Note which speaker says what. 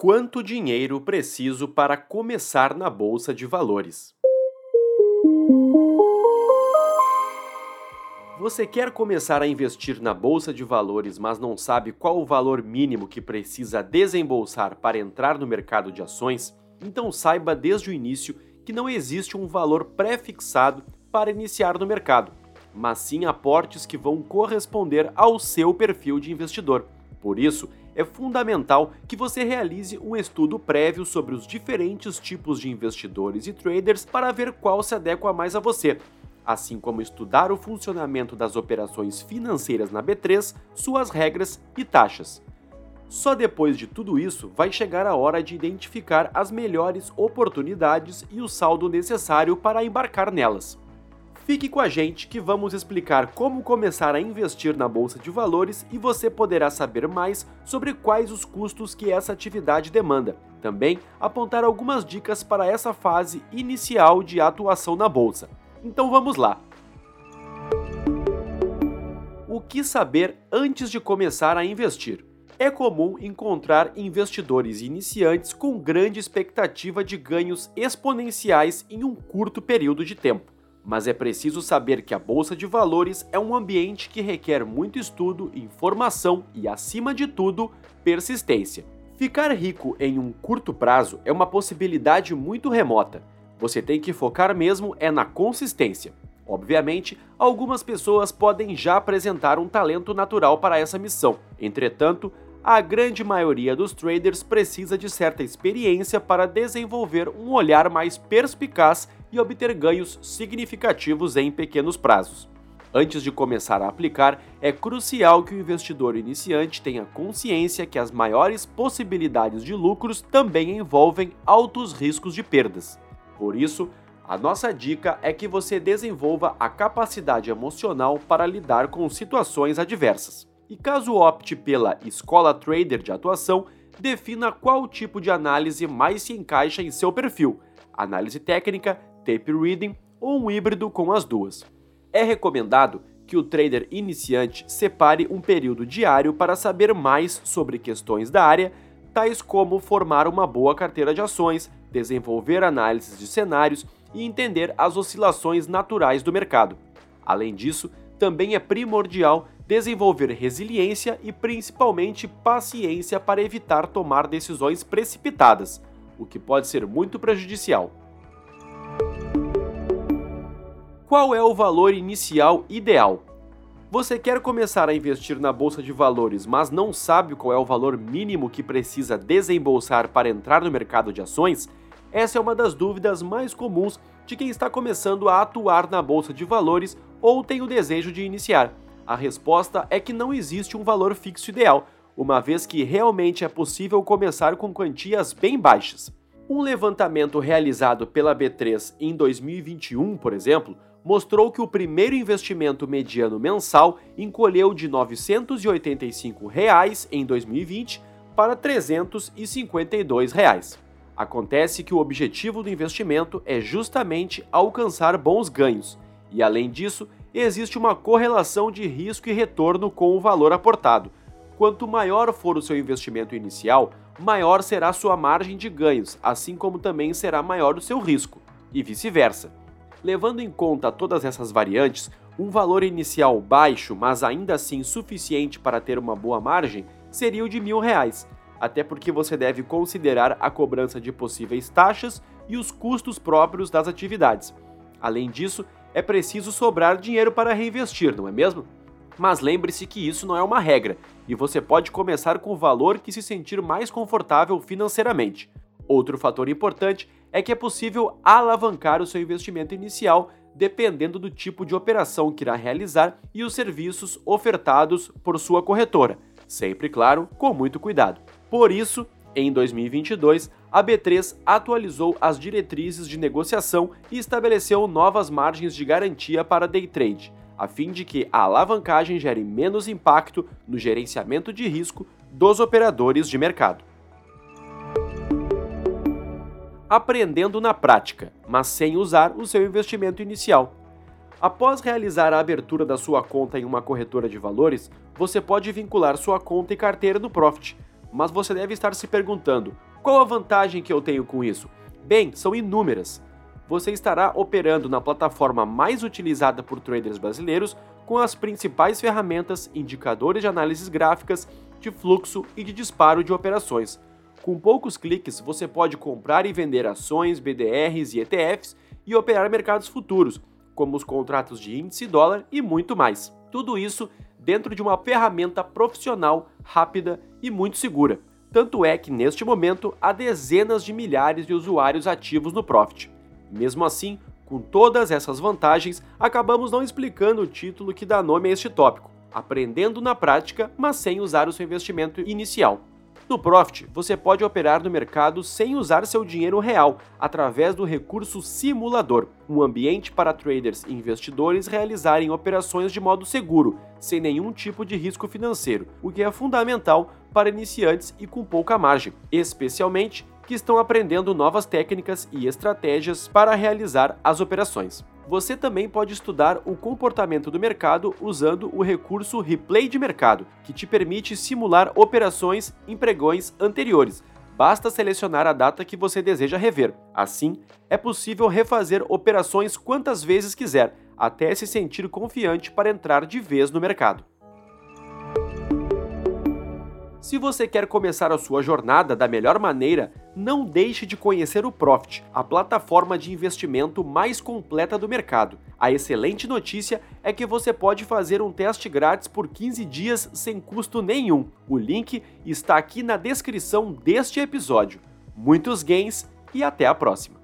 Speaker 1: Quanto dinheiro preciso para começar na bolsa de valores? Você quer começar a investir na bolsa de valores, mas não sabe qual o valor mínimo que precisa desembolsar para entrar no mercado de ações? Então saiba desde o início que não existe um valor pré-fixado para iniciar no mercado, mas sim aportes que vão corresponder ao seu perfil de investidor. Por isso, é fundamental que você realize um estudo prévio sobre os diferentes tipos de investidores e traders para ver qual se adequa mais a você assim como estudar o funcionamento das operações financeiras na B3, suas regras e taxas. Só depois de tudo isso vai chegar a hora de identificar as melhores oportunidades e o saldo necessário para embarcar nelas. Fique com a gente que vamos explicar como começar a investir na bolsa de valores e você poderá saber mais sobre quais os custos que essa atividade demanda. Também apontar algumas dicas para essa fase inicial de atuação na bolsa. Então vamos lá. O que saber antes de começar a investir? É comum encontrar investidores iniciantes com grande expectativa de ganhos exponenciais em um curto período de tempo. Mas é preciso saber que a bolsa de valores é um ambiente que requer muito estudo, informação e, acima de tudo, persistência. Ficar rico em um curto prazo é uma possibilidade muito remota você tem que focar mesmo é na consistência. Obviamente, algumas pessoas podem já apresentar um talento natural para essa missão. Entretanto, a grande maioria dos traders precisa de certa experiência para desenvolver um olhar mais perspicaz e obter ganhos significativos em pequenos prazos. Antes de começar a aplicar, é crucial que o investidor iniciante tenha consciência que as maiores possibilidades de lucros também envolvem altos riscos de perdas. Por isso, a nossa dica é que você desenvolva a capacidade emocional para lidar com situações adversas. E caso opte pela escola trader de atuação, defina qual tipo de análise mais se encaixa em seu perfil: análise técnica, tape reading ou um híbrido com as duas. É recomendado que o trader iniciante separe um período diário para saber mais sobre questões da área, tais como formar uma boa carteira de ações, desenvolver análises de cenários e entender as oscilações naturais do mercado. Além disso, também é primordial desenvolver resiliência e principalmente paciência para evitar tomar decisões precipitadas, o que pode ser muito prejudicial. Qual é o valor inicial ideal? Você quer começar a investir na bolsa de valores, mas não sabe qual é o valor mínimo que precisa desembolsar para entrar no mercado de ações? Essa é uma das dúvidas mais comuns de quem está começando a atuar na bolsa de valores ou tem o desejo de iniciar. A resposta é que não existe um valor fixo ideal, uma vez que realmente é possível começar com quantias bem baixas. Um levantamento realizado pela B3 em 2021, por exemplo, mostrou que o primeiro investimento mediano mensal encolheu de 985 reais em 2020 para 352 reais. Acontece que o objetivo do investimento é justamente alcançar bons ganhos, e além disso, existe uma correlação de risco e retorno com o valor aportado. Quanto maior for o seu investimento inicial, maior será sua margem de ganhos, assim como também será maior o seu risco, e vice-versa. Levando em conta todas essas variantes, um valor inicial baixo, mas ainda assim suficiente para ter uma boa margem, seria o de mil reais até porque você deve considerar a cobrança de possíveis taxas e os custos próprios das atividades. Além disso, é preciso sobrar dinheiro para reinvestir, não é mesmo? Mas lembre-se que isso não é uma regra e você pode começar com o valor que se sentir mais confortável financeiramente. Outro fator importante é que é possível alavancar o seu investimento inicial dependendo do tipo de operação que irá realizar e os serviços ofertados por sua corretora, sempre, claro, com muito cuidado. Por isso, em 2022, a B3 atualizou as diretrizes de negociação e estabeleceu novas margens de garantia para day trade, a fim de que a alavancagem gere menos impacto no gerenciamento de risco dos operadores de mercado. Aprendendo na prática, mas sem usar o seu investimento inicial. Após realizar a abertura da sua conta em uma corretora de valores, você pode vincular sua conta e carteira no Profit mas você deve estar se perguntando Qual a vantagem que eu tenho com isso? Bem, são inúmeras. Você estará operando na plataforma mais utilizada por traders brasileiros com as principais ferramentas, indicadores de análises gráficas, de fluxo e de disparo de operações. Com poucos cliques, você pode comprar e vender ações, BDRs e ETFs e operar mercados futuros, como os contratos de índice dólar e muito mais. Tudo isso dentro de uma ferramenta profissional, rápida e muito segura. Tanto é que neste momento há dezenas de milhares de usuários ativos no Profit. Mesmo assim, com todas essas vantagens, acabamos não explicando o título que dá nome a este tópico, aprendendo na prática, mas sem usar o seu investimento inicial. No Profit, você pode operar no mercado sem usar seu dinheiro real, através do recurso simulador, um ambiente para traders e investidores realizarem operações de modo seguro, sem nenhum tipo de risco financeiro, o que é fundamental para iniciantes e com pouca margem, especialmente que estão aprendendo novas técnicas e estratégias para realizar as operações. Você também pode estudar o comportamento do mercado usando o recurso Replay de Mercado, que te permite simular operações em pregões anteriores. Basta selecionar a data que você deseja rever. Assim, é possível refazer operações quantas vezes quiser, até se sentir confiante para entrar de vez no mercado. Se você quer começar a sua jornada da melhor maneira, não deixe de conhecer o Profit, a plataforma de investimento mais completa do mercado. A excelente notícia é que você pode fazer um teste grátis por 15 dias sem custo nenhum. O link está aqui na descrição deste episódio. Muitos gains e até a próxima!